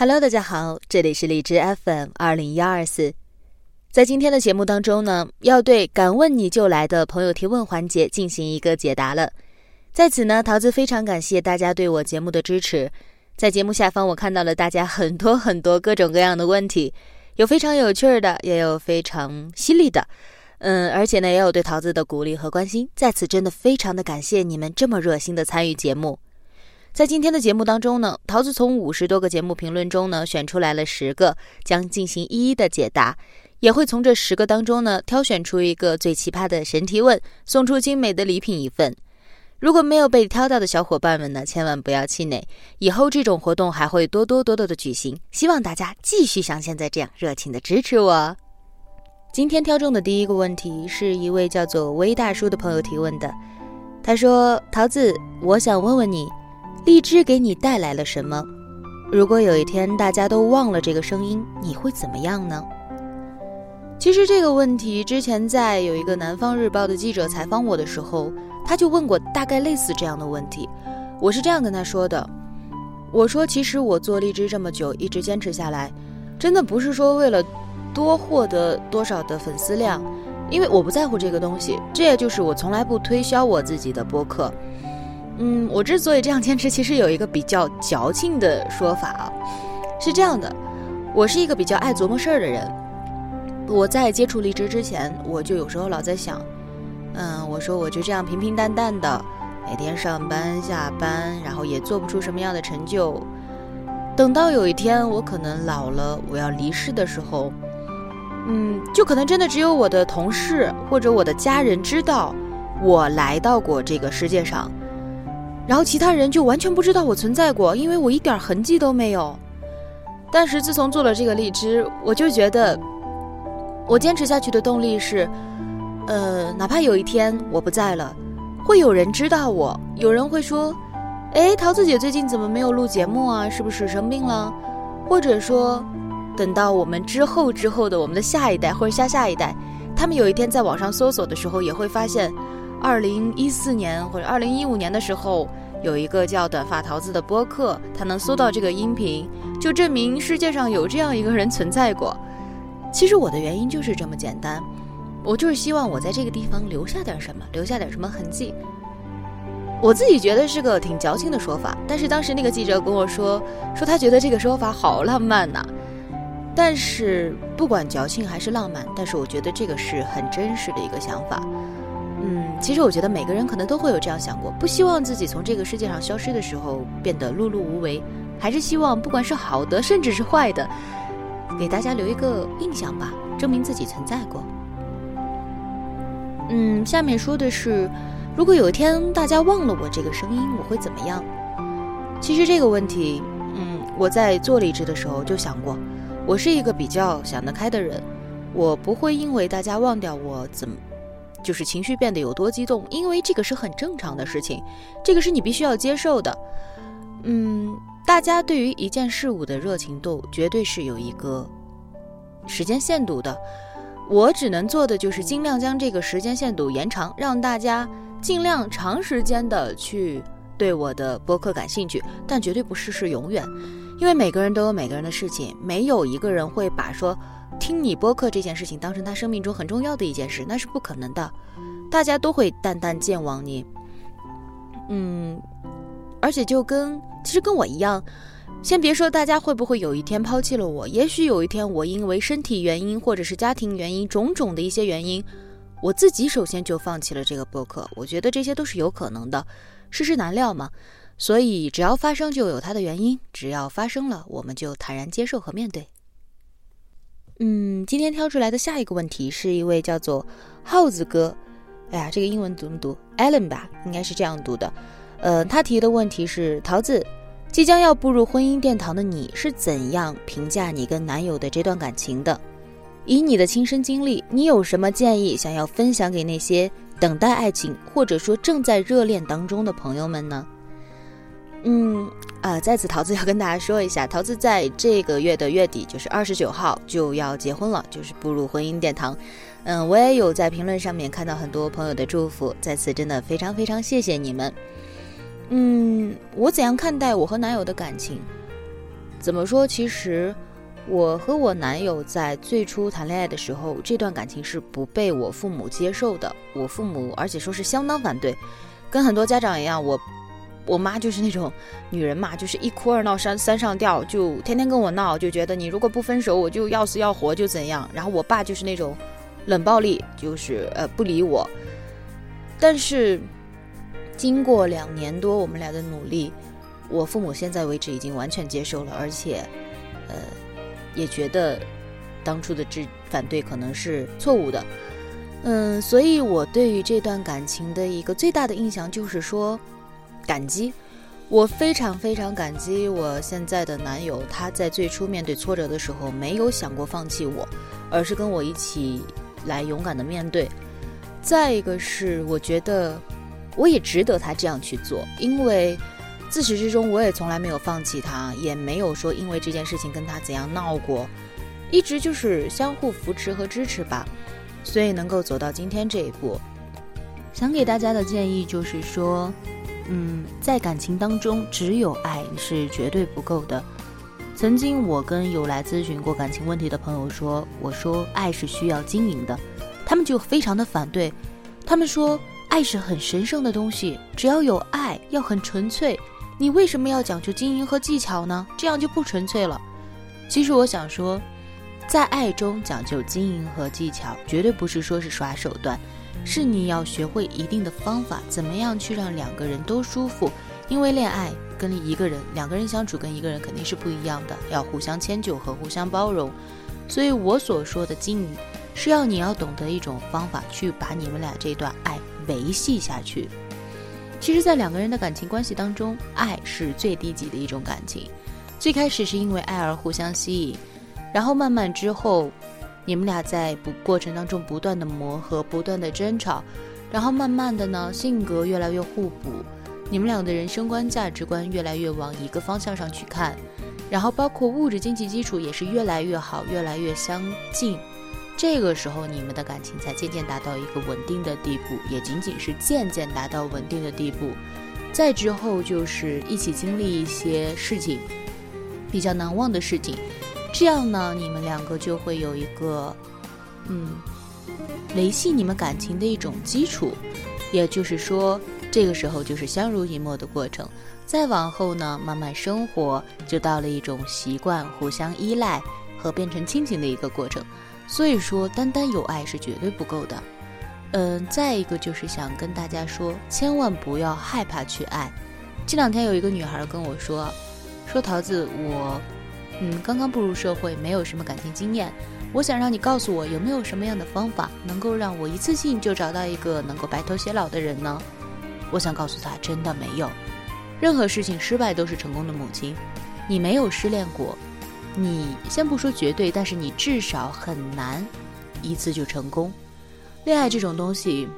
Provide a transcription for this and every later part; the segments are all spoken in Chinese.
Hello，大家好，这里是荔枝 FM 二零幺二四。在今天的节目当中呢，要对敢问你就来的朋友提问环节进行一个解答了。在此呢，桃子非常感谢大家对我节目的支持。在节目下方，我看到了大家很多很多各种各样的问题，有非常有趣的，也有非常犀利的，嗯，而且呢，也有对桃子的鼓励和关心。在此，真的非常的感谢你们这么热心的参与节目。在今天的节目当中呢，桃子从五十多个节目评论中呢选出来了十个，将进行一一的解答，也会从这十个当中呢挑选出一个最奇葩的神提问，送出精美的礼品一份。如果没有被挑到的小伙伴们呢，千万不要气馁，以后这种活动还会多多多多的举行，希望大家继续像现在这样热情的支持我。今天挑中的第一个问题是一位叫做微大叔的朋友提问的，他说：“桃子，我想问问你。”荔枝给你带来了什么？如果有一天大家都忘了这个声音，你会怎么样呢？其实这个问题之前在有一个南方日报的记者采访我的时候，他就问过大概类似这样的问题。我是这样跟他说的：我说，其实我做荔枝这么久，一直坚持下来，真的不是说为了多获得多少的粉丝量，因为我不在乎这个东西。这也就是我从来不推销我自己的播客。嗯，我之所以这样坚持，其实有一个比较矫情的说法啊，是这样的，我是一个比较爱琢磨事儿的人。我在接触离职之前，我就有时候老在想，嗯，我说我就这样平平淡淡的，每天上班下班，然后也做不出什么样的成就。等到有一天我可能老了，我要离世的时候，嗯，就可能真的只有我的同事或者我的家人知道我来到过这个世界上。然后其他人就完全不知道我存在过，因为我一点痕迹都没有。但是自从做了这个荔枝，我就觉得，我坚持下去的动力是，呃，哪怕有一天我不在了，会有人知道我，有人会说，哎，桃子姐最近怎么没有录节目啊？是不是生病了？或者说，等到我们之后之后的我们的下一代或者下下一代，他们有一天在网上搜索的时候，也会发现。二零一四年或者二零一五年的时候，有一个叫“短发桃子”的播客，他能搜到这个音频，就证明世界上有这样一个人存在过。其实我的原因就是这么简单，我就是希望我在这个地方留下点什么，留下点什么痕迹。我自己觉得是个挺矫情的说法，但是当时那个记者跟我说，说他觉得这个说法好浪漫呐。但是不管矫情还是浪漫，但是我觉得这个是很真实的一个想法。嗯，其实我觉得每个人可能都会有这样想过，不希望自己从这个世界上消失的时候变得碌碌无为，还是希望不管是好的，甚至是坏的，给大家留一个印象吧，证明自己存在过。嗯，下面说的是，如果有一天大家忘了我这个声音，我会怎么样？其实这个问题，嗯，我在做励志的时候就想过，我是一个比较想得开的人，我不会因为大家忘掉我怎么。就是情绪变得有多激动，因为这个是很正常的事情，这个是你必须要接受的。嗯，大家对于一件事物的热情度绝对是有一个时间限度的。我只能做的就是尽量将这个时间限度延长，让大家尽量长时间的去对我的播客感兴趣，但绝对不是是永远，因为每个人都有每个人的事情，没有一个人会把说。听你播客这件事情当成他生命中很重要的一件事，那是不可能的。大家都会淡淡健忘你，嗯，而且就跟其实跟我一样，先别说大家会不会有一天抛弃了我，也许有一天我因为身体原因或者是家庭原因种种的一些原因，我自己首先就放弃了这个播客。我觉得这些都是有可能的，世事难料嘛。所以只要发生就有它的原因，只要发生了，我们就坦然接受和面对。嗯，今天挑出来的下一个问题是一位叫做耗子哥，哎呀，这个英文怎么读？Allen 吧，应该是这样读的。呃，他提的问题是：桃子，即将要步入婚姻殿堂的你是怎样评价你跟男友的这段感情的？以你的亲身经历，你有什么建议想要分享给那些等待爱情或者说正在热恋当中的朋友们呢？嗯。啊，在此桃子要跟大家说一下，桃子在这个月的月底，就是二十九号就要结婚了，就是步入婚姻殿堂。嗯，我也有在评论上面看到很多朋友的祝福，在此真的非常非常谢谢你们。嗯，我怎样看待我和男友的感情？怎么说？其实我和我男友在最初谈恋爱的时候，这段感情是不被我父母接受的。我父母而且说是相当反对，跟很多家长一样，我我妈就是那种女人嘛，就是一哭二闹三三上吊，就天天跟我闹，就觉得你如果不分手，我就要死要活就怎样。然后我爸就是那种冷暴力，就是呃不理我。但是经过两年多我们俩的努力。我父母现在为止已经完全接受了，而且，呃，也觉得当初的这反对可能是错误的，嗯，所以我对于这段感情的一个最大的印象就是说，感激，我非常非常感激我现在的男友，他在最初面对挫折的时候没有想过放弃我，而是跟我一起来勇敢的面对。再一个是，我觉得我也值得他这样去做，因为。自始至终，我也从来没有放弃他，也没有说因为这件事情跟他怎样闹过，一直就是相互扶持和支持吧，所以能够走到今天这一步。想给大家的建议就是说，嗯，在感情当中，只有爱是绝对不够的。曾经我跟有来咨询过感情问题的朋友说，我说爱是需要经营的，他们就非常的反对，他们说爱是很神圣的东西，只要有爱，要很纯粹。你为什么要讲究经营和技巧呢？这样就不纯粹了。其实我想说，在爱中讲究经营和技巧，绝对不是说是耍手段，是你要学会一定的方法，怎么样去让两个人都舒服。因为恋爱跟一个人、两个人相处跟一个人肯定是不一样的，要互相迁就和互相包容。所以我所说的经营，是要你要懂得一种方法，去把你们俩这段爱维系下去。其实，在两个人的感情关系当中，爱是最低级的一种感情。最开始是因为爱而互相吸引，然后慢慢之后，你们俩在不过程当中不断的磨合，不断的争吵，然后慢慢的呢，性格越来越互补，你们俩的人生观、价值观越来越往一个方向上去看，然后包括物质经济基础也是越来越好，越来越相近。这个时候，你们的感情才渐渐达到一个稳定的地步，也仅仅是渐渐达到稳定的地步。再之后，就是一起经历一些事情，比较难忘的事情，这样呢，你们两个就会有一个，嗯，维系你们感情的一种基础。也就是说，这个时候就是相濡以沫的过程。再往后呢，慢慢生活就到了一种习惯、互相依赖和变成亲情的一个过程。所以说，单单有爱是绝对不够的。嗯，再一个就是想跟大家说，千万不要害怕去爱。这两天有一个女孩跟我说，说桃子，我，嗯，刚刚步入社会，没有什么感情经验，我想让你告诉我，有没有什么样的方法，能够让我一次性就找到一个能够白头偕老的人呢？我想告诉他，真的没有，任何事情失败都是成功的母亲，你没有失恋过。你先不说绝对，但是你至少很难一次就成功。恋爱这种东西，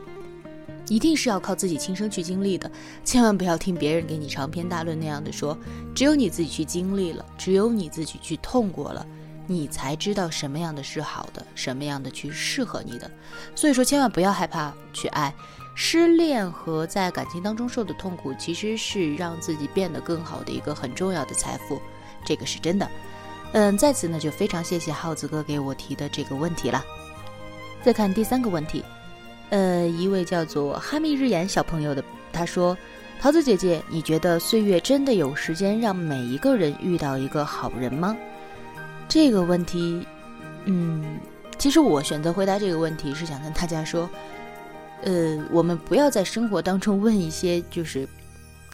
一定是要靠自己亲身去经历的，千万不要听别人给你长篇大论那样的说。只有你自己去经历了，只有你自己去痛过了，你才知道什么样的是好的，什么样的去适合你的。所以说，千万不要害怕去爱。失恋和在感情当中受的痛苦，其实是让自己变得更好的一个很重要的财富，这个是真的。嗯，在此呢就非常谢谢耗子哥给我提的这个问题了。再看第三个问题，呃，一位叫做哈密日眼小朋友的他说：“桃子姐姐，你觉得岁月真的有时间让每一个人遇到一个好人吗？”这个问题，嗯，其实我选择回答这个问题是想跟大家说，呃，我们不要在生活当中问一些就是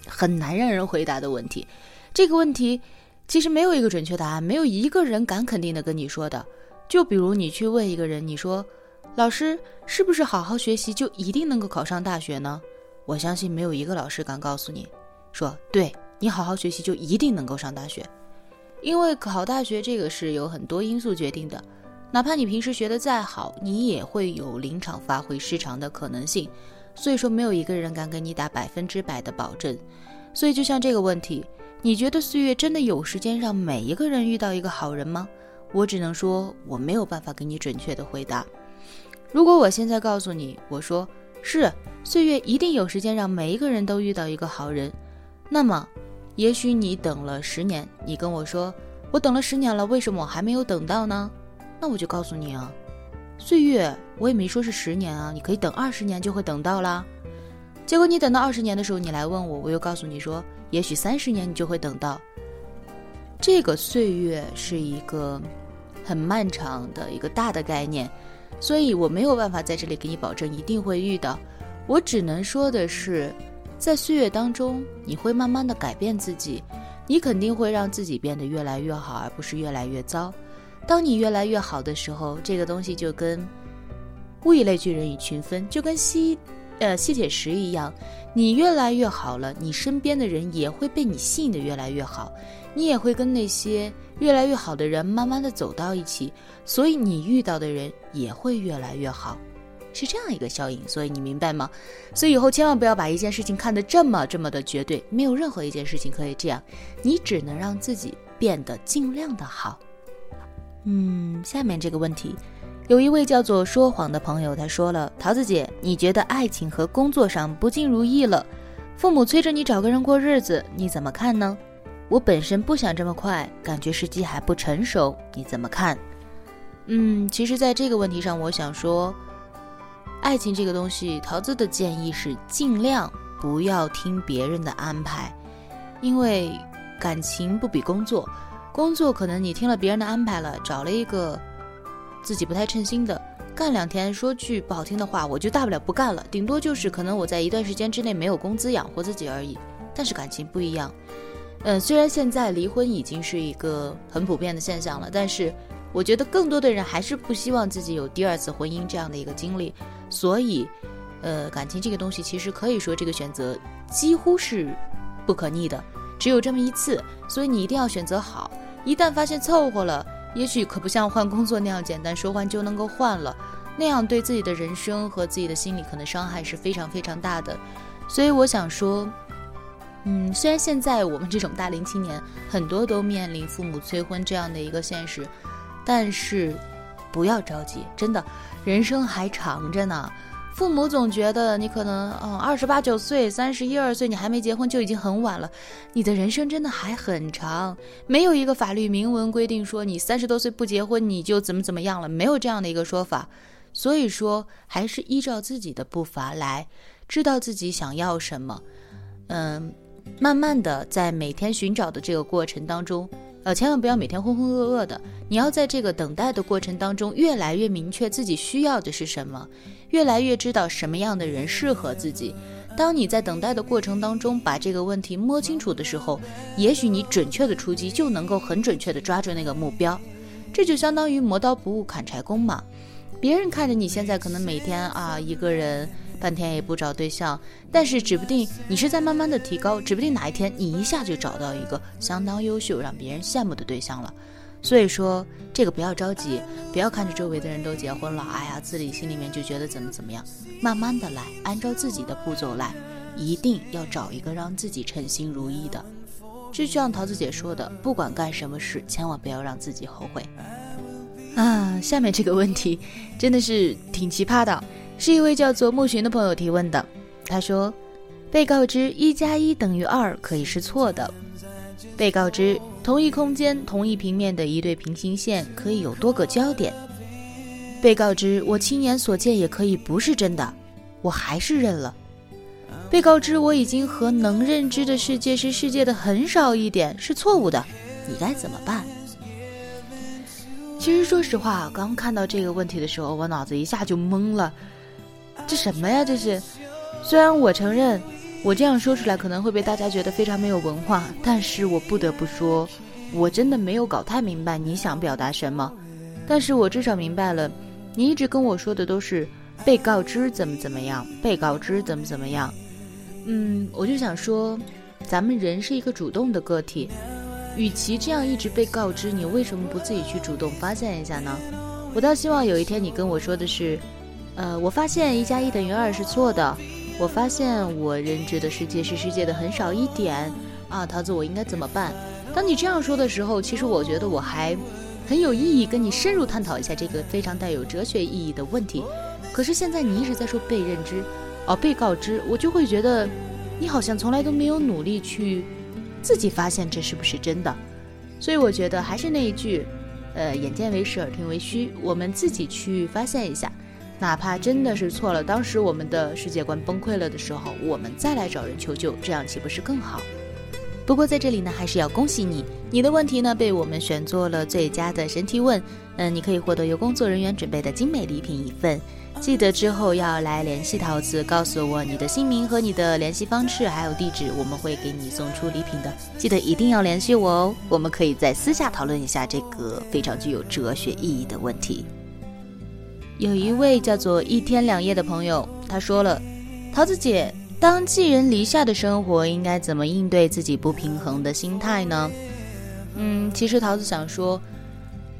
很难让人回答的问题。这个问题。其实没有一个准确答案，没有一个人敢肯定的跟你说的。就比如你去问一个人，你说：“老师，是不是好好学习就一定能够考上大学呢？”我相信没有一个老师敢告诉你，说：“对你好好学习就一定能够上大学。”因为考大学这个是有很多因素决定的，哪怕你平时学的再好，你也会有临场发挥失常的可能性。所以说，没有一个人敢给你打百分之百的保证。所以，就像这个问题。你觉得岁月真的有时间让每一个人遇到一个好人吗？我只能说我没有办法给你准确的回答。如果我现在告诉你，我说是岁月一定有时间让每一个人都遇到一个好人，那么，也许你等了十年，你跟我说，我等了十年了，为什么我还没有等到呢？那我就告诉你啊，岁月我也没说是十年啊，你可以等二十年就会等到啦。结果你等到二十年的时候，你来问我，我又告诉你说，也许三十年你就会等到。这个岁月是一个很漫长的一个大的概念，所以我没有办法在这里给你保证一定会遇到。我只能说的是，在岁月当中，你会慢慢的改变自己，你肯定会让自己变得越来越好，而不是越来越糟。当你越来越好的时候，这个东西就跟物以类聚，人以群分，就跟西呃吸铁石一样，你越来越好了，你身边的人也会被你吸引的越来越好。你也会跟那些越来越好的人慢慢的走到一起，所以你遇到的人也会越来越好，是这样一个效应。所以你明白吗？所以以后千万不要把一件事情看得这么这么的绝对，没有任何一件事情可以这样，你只能让自己变得尽量的好。嗯，下面这个问题，有一位叫做说谎的朋友，他说了：桃子姐，你觉得爱情和工作上不尽如意了，父母催着你找个人过日子，你怎么看呢？我本身不想这么快，感觉时机还不成熟，你怎么看？嗯，其实，在这个问题上，我想说，爱情这个东西，桃子的建议是尽量不要听别人的安排，因为感情不比工作，工作可能你听了别人的安排了，找了一个自己不太称心的，干两天，说句不好听的话，我就大不了不干了，顶多就是可能我在一段时间之内没有工资养活自己而已。但是感情不一样。嗯，虽然现在离婚已经是一个很普遍的现象了，但是我觉得更多的人还是不希望自己有第二次婚姻这样的一个经历。所以，呃，感情这个东西其实可以说这个选择几乎是不可逆的，只有这么一次，所以你一定要选择好。一旦发现凑合了，也许可不像换工作那样简单，说换就能够换了，那样对自己的人生和自己的心理可能伤害是非常非常大的。所以我想说。嗯，虽然现在我们这种大龄青年很多都面临父母催婚这样的一个现实，但是不要着急，真的，人生还长着呢。父母总觉得你可能嗯二十八九岁、三十一二岁，你还没结婚就已经很晚了。你的人生真的还很长，没有一个法律明文规定说你三十多岁不结婚你就怎么怎么样了，没有这样的一个说法。所以说，还是依照自己的步伐来，知道自己想要什么，嗯。慢慢的，在每天寻找的这个过程当中，呃，千万不要每天浑浑噩噩的。你要在这个等待的过程当中，越来越明确自己需要的是什么，越来越知道什么样的人适合自己。当你在等待的过程当中把这个问题摸清楚的时候，也许你准确的出击就能够很准确的抓住那个目标。这就相当于磨刀不误砍柴工嘛。别人看着你现在可能每天啊一个人。半天也不找对象，但是指不定你是在慢慢的提高，指不定哪一天你一下就找到一个相当优秀、让别人羡慕的对象了。所以说，这个不要着急，不要看着周围的人都结婚了，哎呀，自己心里面就觉得怎么怎么样。慢慢的来，按照自己的步骤来，一定要找一个让自己称心如意的。就像桃子姐说的，不管干什么事，千万不要让自己后悔。啊，下面这个问题真的是挺奇葩的。是一位叫做木寻的朋友提问的。他说：“被告知一加一等于二可以是错的。被告知同一空间同一平面的一对平行线可以有多个焦点。被告知我亲眼所见也可以不是真的，我还是认了。被告知我已经和能认知的世界是世界的很少一点是错误的，你该怎么办？”其实说实话，刚看到这个问题的时候，我脑子一下就懵了。这什么呀？这是，虽然我承认我这样说出来可能会被大家觉得非常没有文化，但是我不得不说，我真的没有搞太明白你想表达什么。但是我至少明白了，你一直跟我说的都是被告知怎么怎么样，被告知怎么怎么样。嗯，我就想说，咱们人是一个主动的个体，与其这样一直被告知，你为什么不自己去主动发现一下呢？我倒希望有一天你跟我说的是。呃，我发现一加一等于二是错的。我发现我认知的世界是世界的很少一点啊，桃子，我应该怎么办？当你这样说的时候，其实我觉得我还很有意义跟你深入探讨一下这个非常带有哲学意义的问题。可是现在你一直在说被认知，哦，被告知，我就会觉得你好像从来都没有努力去自己发现这是不是真的。所以我觉得还是那一句，呃，眼见为实，耳听为虚，我们自己去发现一下，哪怕真的是错了，当时我们的世界观崩溃了的时候，我们再来找人求救，这样岂不是更好？不过在这里呢，还是要恭喜你，你的问题呢被我们选做了最佳的神提问。嗯，你可以获得由工作人员准备的精美礼品一份。记得之后要来联系桃子，告诉我你的姓名和你的联系方式，还有地址，我们会给你送出礼品的。记得一定要联系我哦，我们可以在私下讨论一下这个非常具有哲学意义的问题。有一位叫做一天两夜的朋友，他说了：“桃子姐。”当寄人篱下的生活，应该怎么应对自己不平衡的心态呢？嗯，其实桃子想说，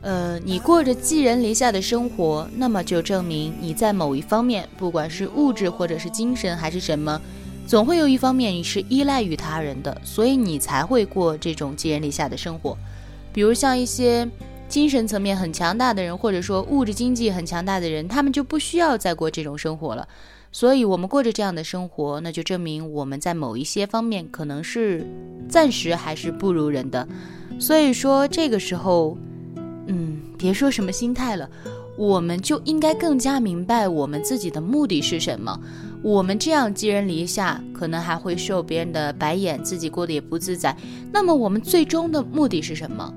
呃，你过着寄人篱下的生活，那么就证明你在某一方面，不管是物质或者是精神还是什么，总会有一方面你是依赖于他人的，所以你才会过这种寄人篱下的生活。比如像一些精神层面很强大的人，或者说物质经济很强大的人，他们就不需要再过这种生活了。所以，我们过着这样的生活，那就证明我们在某一些方面可能是暂时还是不如人的。所以说，这个时候，嗯，别说什么心态了，我们就应该更加明白我们自己的目的是什么。我们这样寄人篱下，可能还会受别人的白眼，自己过得也不自在。那么，我们最终的目的是什么？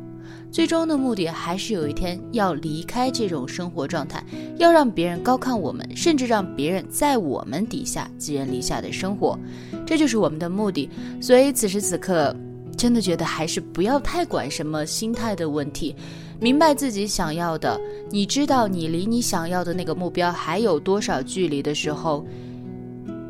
最终的目的还是有一天要离开这种生活状态，要让别人高看我们，甚至让别人在我们底下寄人篱下的生活，这就是我们的目的。所以此时此刻，真的觉得还是不要太管什么心态的问题，明白自己想要的，你知道你离你想要的那个目标还有多少距离的时候，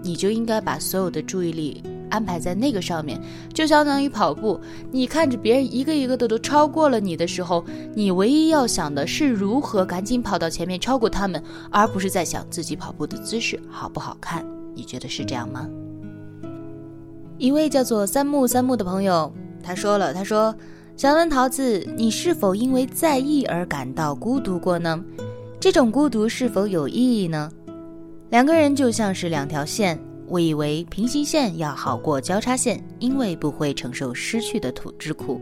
你就应该把所有的注意力。安排在那个上面，就相当于跑步。你看着别人一个一个的都超过了你的时候，你唯一要想的是如何赶紧跑到前面超过他们，而不是在想自己跑步的姿势好不好看。你觉得是这样吗？一位叫做三木三木的朋友，他说了，他说：“想问桃子，你是否因为在意而感到孤独过呢？这种孤独是否有意义呢？两个人就像是两条线。”我以为平行线要好过交叉线，因为不会承受失去的土之苦。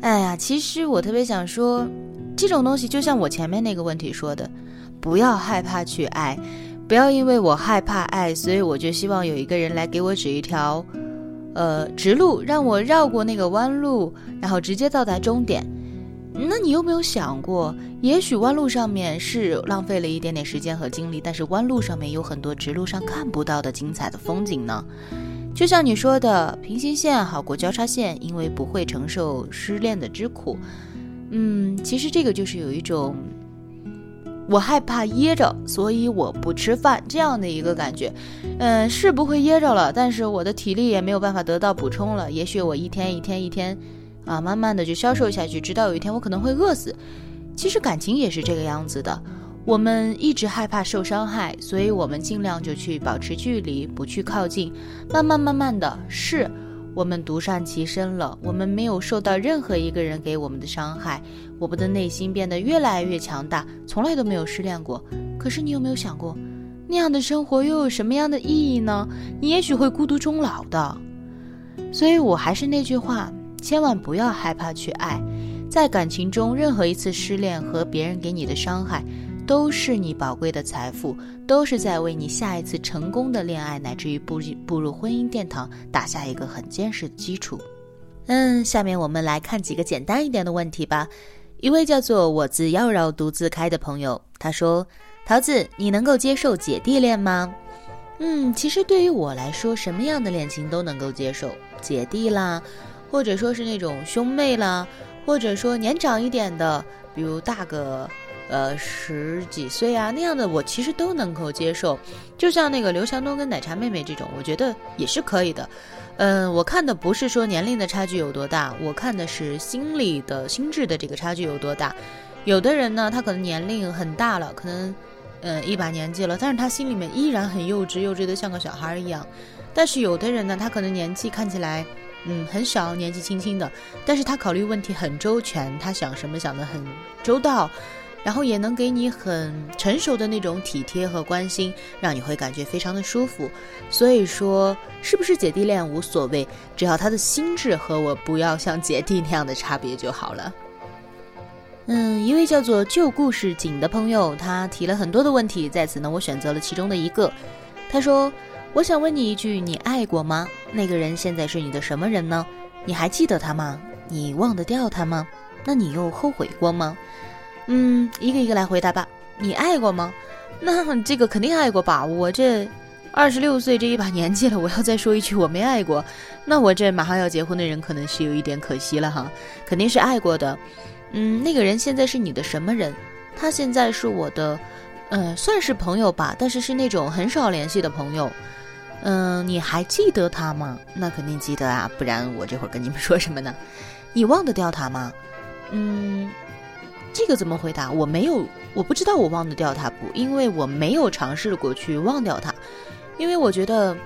哎呀，其实我特别想说，这种东西就像我前面那个问题说的，不要害怕去爱，不要因为我害怕爱，所以我就希望有一个人来给我指一条，呃，直路，让我绕过那个弯路，然后直接到达终点。那你有没有想过，也许弯路上面是浪费了一点点时间和精力，但是弯路上面有很多直路上看不到的精彩的风景呢？就像你说的，平行线好过交叉线，因为不会承受失恋的之苦。嗯，其实这个就是有一种，我害怕噎着，所以我不吃饭这样的一个感觉。嗯，是不会噎着了，但是我的体力也没有办法得到补充了。也许我一天一天一天。啊，慢慢的就消瘦下去，直到有一天我可能会饿死。其实感情也是这个样子的，我们一直害怕受伤害，所以我们尽量就去保持距离，不去靠近。慢慢慢慢的是，我们独善其身了，我们没有受到任何一个人给我们的伤害，我们的内心变得越来越强大，从来都没有失恋过。可是你有没有想过，那样的生活又有什么样的意义呢？你也许会孤独终老的。所以我还是那句话。千万不要害怕去爱，在感情中，任何一次失恋和别人给你的伤害，都是你宝贵的财富，都是在为你下一次成功的恋爱，乃至于步步入婚姻殿堂打下一个很坚实的基础。嗯，下面我们来看几个简单一点的问题吧。一位叫做我自妖娆独自开的朋友，他说：“桃子，你能够接受姐弟恋吗？”嗯，其实对于我来说，什么样的恋情都能够接受，姐弟啦。或者说是那种兄妹啦，或者说年长一点的，比如大个，呃十几岁啊那样的，我其实都能够接受。就像那个刘强东跟奶茶妹妹这种，我觉得也是可以的。嗯，我看的不是说年龄的差距有多大，我看的是心理的心智的这个差距有多大。有的人呢，他可能年龄很大了，可能嗯一把年纪了，但是他心里面依然很幼稚，幼稚的像个小孩一样。但是有的人呢，他可能年纪看起来。嗯，很小，年纪轻轻的，但是他考虑问题很周全，他想什么想的很周到，然后也能给你很成熟的那种体贴和关心，让你会感觉非常的舒服。所以说，是不是姐弟恋无所谓，只要他的心智和我不要像姐弟那样的差别就好了。嗯，一位叫做旧故事景的朋友，他提了很多的问题，在此呢，我选择了其中的一个。他说：“我想问你一句，你爱过吗？那个人现在是你的什么人呢？你还记得他吗？你忘得掉他吗？那你又后悔过吗？”嗯，一个一个来回答吧。你爱过吗？那这个肯定爱过吧。我这二十六岁这一把年纪了，我要再说一句我没爱过，那我这马上要结婚的人可能是有一点可惜了哈。肯定是爱过的。嗯，那个人现在是你的什么人？他现在是我的，呃，算是朋友吧，但是是那种很少联系的朋友。嗯，你还记得他吗？那肯定记得啊，不然我这会儿跟你们说什么呢？你忘得掉他吗？嗯，这个怎么回答？我没有，我不知道我忘得掉他不，因为我没有尝试过去忘掉他，因为我觉得。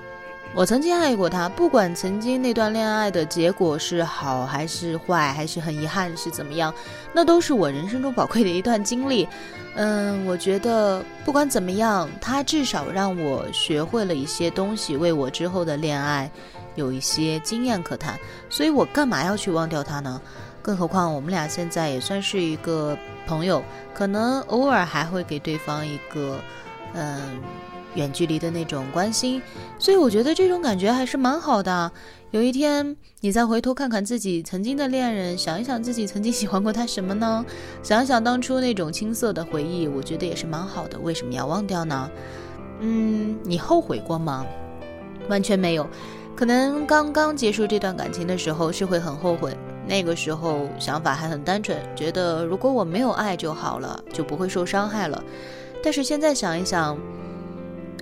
我曾经爱过他，不管曾经那段恋爱的结果是好还是坏，还是很遗憾是怎么样，那都是我人生中宝贵的一段经历。嗯，我觉得不管怎么样，他至少让我学会了一些东西，为我之后的恋爱有一些经验可谈。所以我干嘛要去忘掉他呢？更何况我们俩现在也算是一个朋友，可能偶尔还会给对方一个，嗯。远距离的那种关心，所以我觉得这种感觉还是蛮好的。有一天你再回头看看自己曾经的恋人，想一想自己曾经喜欢过他什么呢？想一想当初那种青涩的回忆，我觉得也是蛮好的。为什么要忘掉呢？嗯，你后悔过吗？完全没有。可能刚刚结束这段感情的时候是会很后悔，那个时候想法还很单纯，觉得如果我没有爱就好了，就不会受伤害了。但是现在想一想。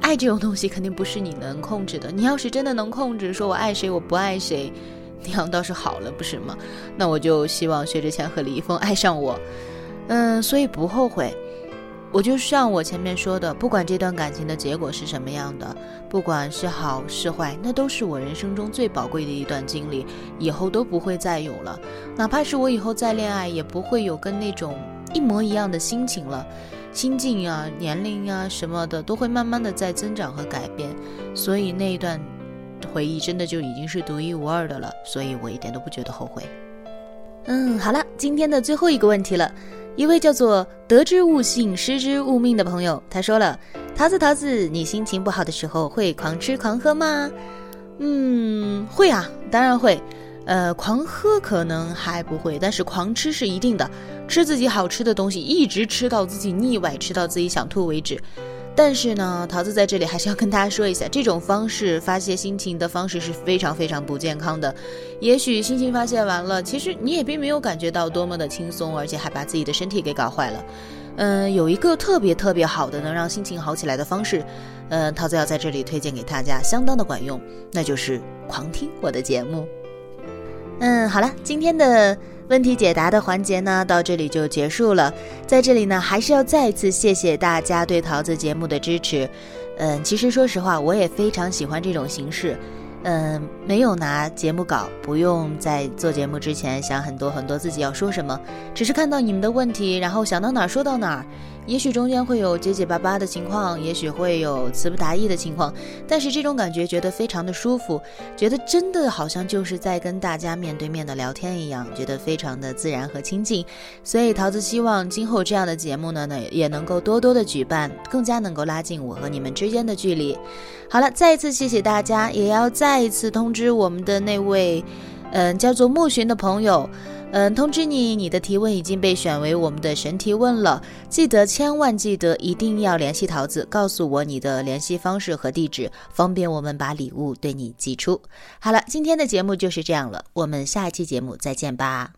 爱这种东西肯定不是你能控制的。你要是真的能控制，说我爱谁我不爱谁，那样倒是好了，不是吗？那我就希望薛之谦和李易峰爱上我，嗯，所以不后悔。我就像我前面说的，不管这段感情的结果是什么样的，不管是好是坏，那都是我人生中最宝贵的一段经历，以后都不会再有了。哪怕是我以后再恋爱，也不会有跟那种一模一样的心情了。心境啊，年龄啊，什么的都会慢慢的在增长和改变，所以那一段回忆真的就已经是独一无二的了，所以我一点都不觉得后悔。嗯，好了，今天的最后一个问题了，一位叫做得之勿信，失之勿命的朋友，他说了：桃子桃子，你心情不好的时候会狂吃狂喝吗？嗯，会啊，当然会。呃，狂喝可能还不会，但是狂吃是一定的。吃自己好吃的东西，一直吃到自己腻歪，吃到自己想吐为止。但是呢，桃子在这里还是要跟大家说一下，这种方式发泄心情的方式是非常非常不健康的。也许心情发泄完了，其实你也并没有感觉到多么的轻松，而且还把自己的身体给搞坏了。嗯，有一个特别特别好的能让心情好起来的方式，嗯，桃子要在这里推荐给大家，相当的管用，那就是狂听我的节目。嗯，好了，今天的问题解答的环节呢，到这里就结束了。在这里呢，还是要再次谢谢大家对桃子节目的支持。嗯，其实说实话，我也非常喜欢这种形式。嗯，没有拿节目稿，不用在做节目之前想很多很多自己要说什么，只是看到你们的问题，然后想到哪儿说到哪儿。也许中间会有结结巴巴的情况，也许会有词不达意的情况，但是这种感觉觉得非常的舒服，觉得真的好像就是在跟大家面对面的聊天一样，觉得非常的自然和亲近。所以桃子希望今后这样的节目呢，呢也能够多多的举办，更加能够拉近我和你们之间的距离。好了，再一次谢谢大家，也要再一次通知我们的那位，嗯，叫做木寻的朋友。嗯，通知你，你的提问已经被选为我们的神提问了。记得，千万记得，一定要联系桃子，告诉我你的联系方式和地址，方便我们把礼物对你寄出。好了，今天的节目就是这样了，我们下一期节目再见吧。